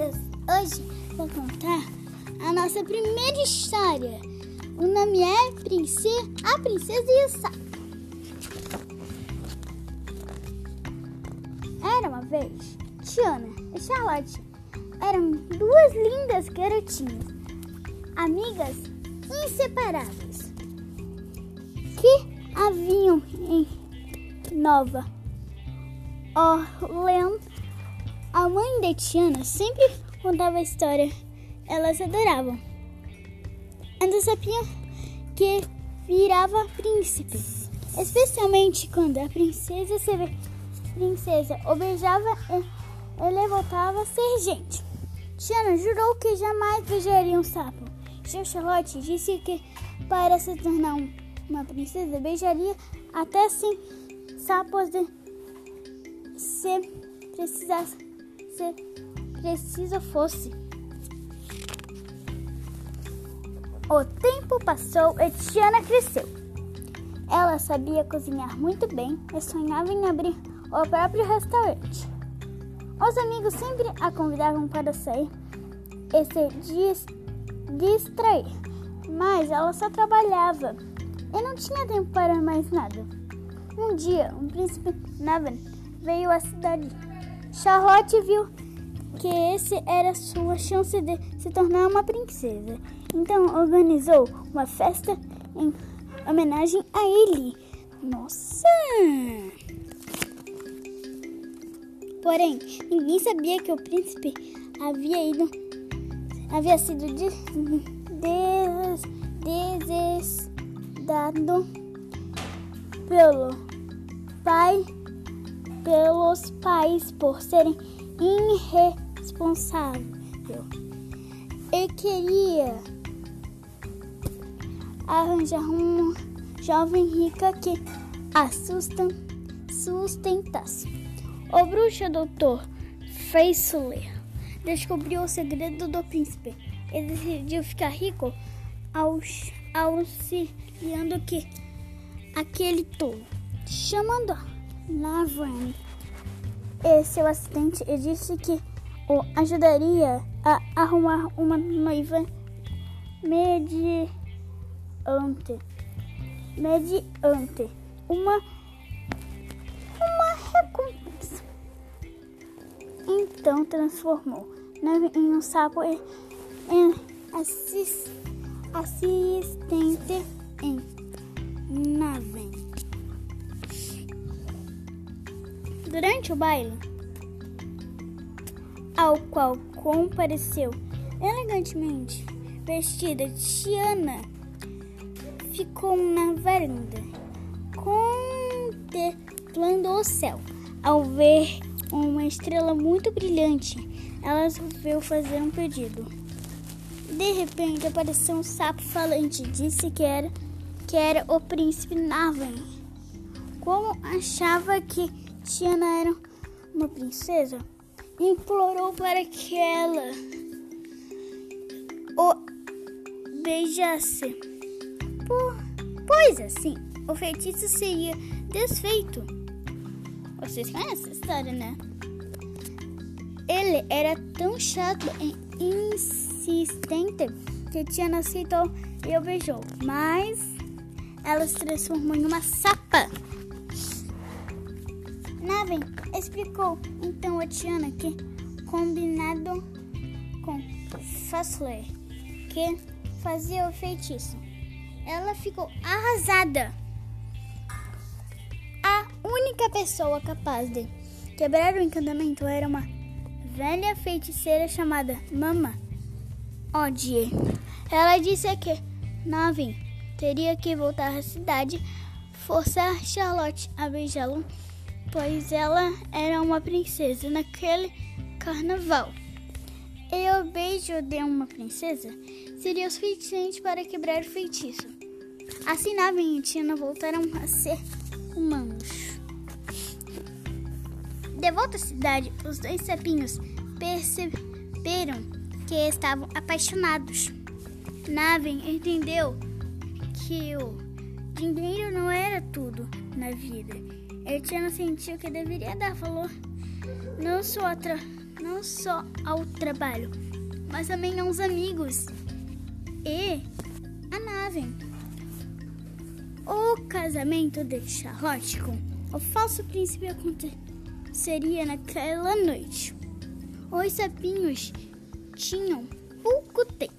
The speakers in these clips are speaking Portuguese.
Hoje vou contar a nossa primeira história. O nome é Princesa, a Princesa e o Sapo. Era uma vez Tiana e Charlotte. Eram duas lindas garotinhas, amigas inseparáveis, que haviam em Nova Orleans a mãe de Tiana sempre contava a história. Elas adoravam. Ainda sabiam que virava príncipe. Especialmente quando a princesa se princesa o beijava e ele voltava a ser gente. Tiana jurou que jamais beijaria um sapo. Seu Charlotte disse que para se tornar uma princesa beijaria até sem sapos de se precisasse se preciso fosse. O tempo passou e Tiana cresceu. Ela sabia cozinhar muito bem e sonhava em abrir o próprio restaurante. Os amigos sempre a convidavam para sair e se distrair, mas ela só trabalhava e não tinha tempo para mais nada. Um dia, um príncipe Navan veio à cidade Charlotte viu que esse era sua chance de se tornar uma princesa. Então organizou uma festa em homenagem a ele. Nossa! Porém, ninguém sabia que o príncipe havia ido havia sido des, des, pelo pai pelos pais por serem irresponsáveis e queria arranjar uma jovem rica que a sustentasse. O bruxo doutor Faisler descobriu o segredo do príncipe e decidiu ficar rico auxiliando que aquele tolo, chamando Navan e seu assistente e disse que o ajudaria a arrumar uma noiva mediante, mediante uma, uma recompensa. Então transformou Navan em um sapo e em assist, assistente Durante o baile, ao qual compareceu elegantemente vestida, Tiana ficou na varanda, contemplando o céu. Ao ver uma estrela muito brilhante, ela resolveu fazer um pedido. De repente apareceu um sapo falante e disse que era, que era o príncipe Navan. Como achava que Tiana era uma princesa, implorou para que ela o beijasse. Por, pois assim, o feitiço seria desfeito. Vocês conhecem essa história, né? Ele era tão chato e insistente que Tiana aceitou e o beijou, mas ela se transformou em uma sapa. Naven explicou então a Tiana que, combinado com Fassler, que fazia o feitiço, ela ficou arrasada. A única pessoa capaz de quebrar o encantamento era uma velha feiticeira chamada Mama Odie. Ela disse que Naven teria que voltar à cidade, forçar Charlotte a beijá-lo pois ela era uma princesa naquele carnaval. E o beijo de uma princesa seria o suficiente para quebrar o feitiço. Assim, Naven e Tina voltaram a ser humanos. De volta à cidade, os dois sapinhos perceberam que estavam apaixonados. Naven entendeu que o dinheiro não era tudo na vida Etienne sentiu que deveria dar valor não só, não só ao trabalho, mas também aos amigos e a nave. O casamento de Charlotte com o falso príncipe aconteceria naquela noite. Os sapinhos tinham pouco tempo.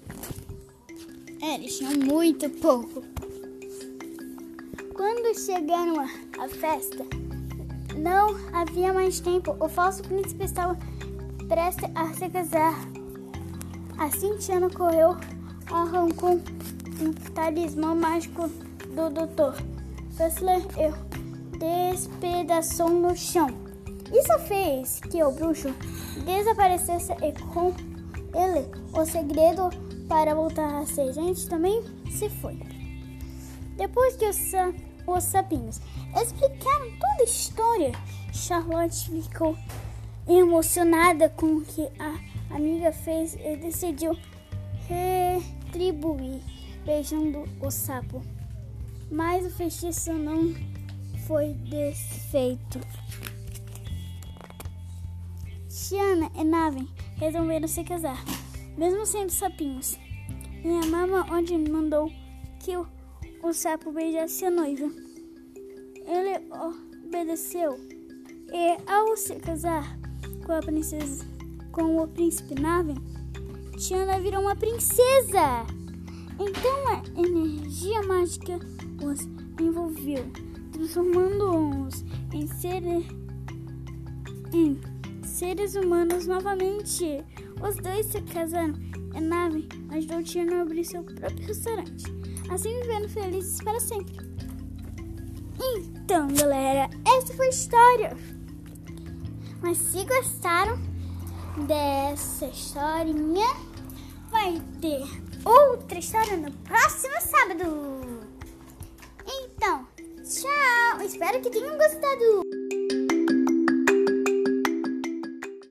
É, eles tinham muito pouco. Quando chegaram à festa, não havia mais tempo. O falso príncipe estava prestes a se casar. Assim, Tiana correu, arrancou um talismã mágico do doutor Fessler despedaçou no chão. Isso fez que o bruxo desaparecesse e com ele o segredo para voltar a ser gente também se foi. Depois que os, os sapinhos explicaram toda a história, Charlotte ficou emocionada com o que a amiga fez e decidiu retribuir beijando o sapo. Mas o feitiço não foi desfeito. Tiana e Naven resolveram se casar, mesmo sendo sapinhos. Minha mama onde mandou que o, o sapo beijasse a noiva. Ele obedeceu e, ao se casar com a princesa, com o príncipe Naven, Tiana virou uma princesa. Então a energia mágica os envolveu, transformando-os em seres, em seres humanos novamente. Os dois se casaram Nave ajudou Tiana a abrir seu próprio restaurante, assim vivendo felizes para sempre. Então, galera, essa foi a história. Mas se gostaram dessa historinha, vai ter outra história no próximo sábado. Então, tchau! Espero que tenham gostado.